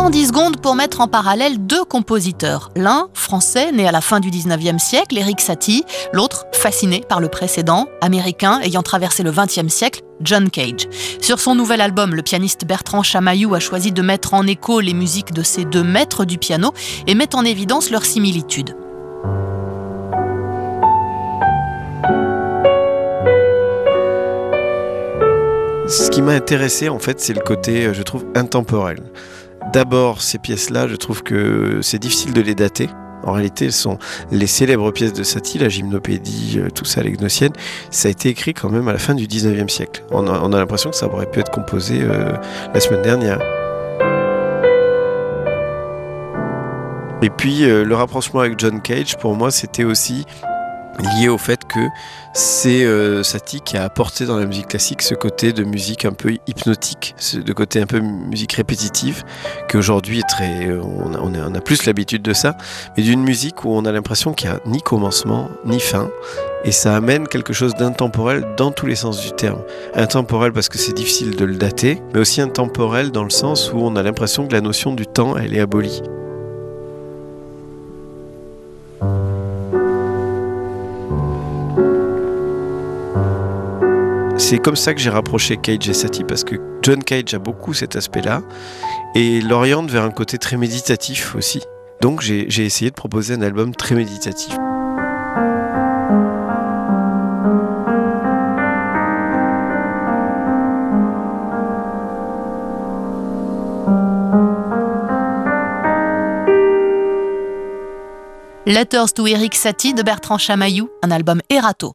prends 10 secondes pour mettre en parallèle deux compositeurs. L'un, français, né à la fin du 19e siècle, Eric Satie, l'autre, fasciné par le précédent, américain ayant traversé le 20e siècle, John Cage. Sur son nouvel album, le pianiste Bertrand Chamaillou a choisi de mettre en écho les musiques de ces deux maîtres du piano et met en évidence leurs similitudes. Ce qui m'a intéressé, en fait, c'est le côté, euh, je trouve, intemporel. D'abord, ces pièces-là, je trouve que c'est difficile de les dater. En réalité, elles sont les célèbres pièces de Satie, la gymnopédie, euh, tout ça, les gnosiennes. Ça a été écrit quand même à la fin du 19e siècle. On a, l'impression que ça aurait pu être composé euh, la semaine dernière. Et puis, le rapprochement avec John Cage, pour moi, c'était aussi lié au fait que c'est euh, qui a apporté dans la musique classique ce côté de musique un peu hypnotique, ce côté un peu musique répétitive, qui aujourd'hui est très, euh, on a, on a plus l'habitude de ça, mais d'une musique où on a l'impression qu'il n'y a ni commencement ni fin, et ça amène quelque chose d'intemporel dans tous les sens du terme. Intemporel parce que c'est difficile de le dater, mais aussi intemporel dans le sens où on a l'impression que la notion du temps, elle est abolie. C'est comme ça que j'ai rapproché Cage et Satie parce que John Cage a beaucoup cet aspect-là et l'oriente vers un côté très méditatif aussi. Donc j'ai essayé de proposer un album très méditatif. Letters to Eric Satie de Bertrand Chamaillou, un album Erato.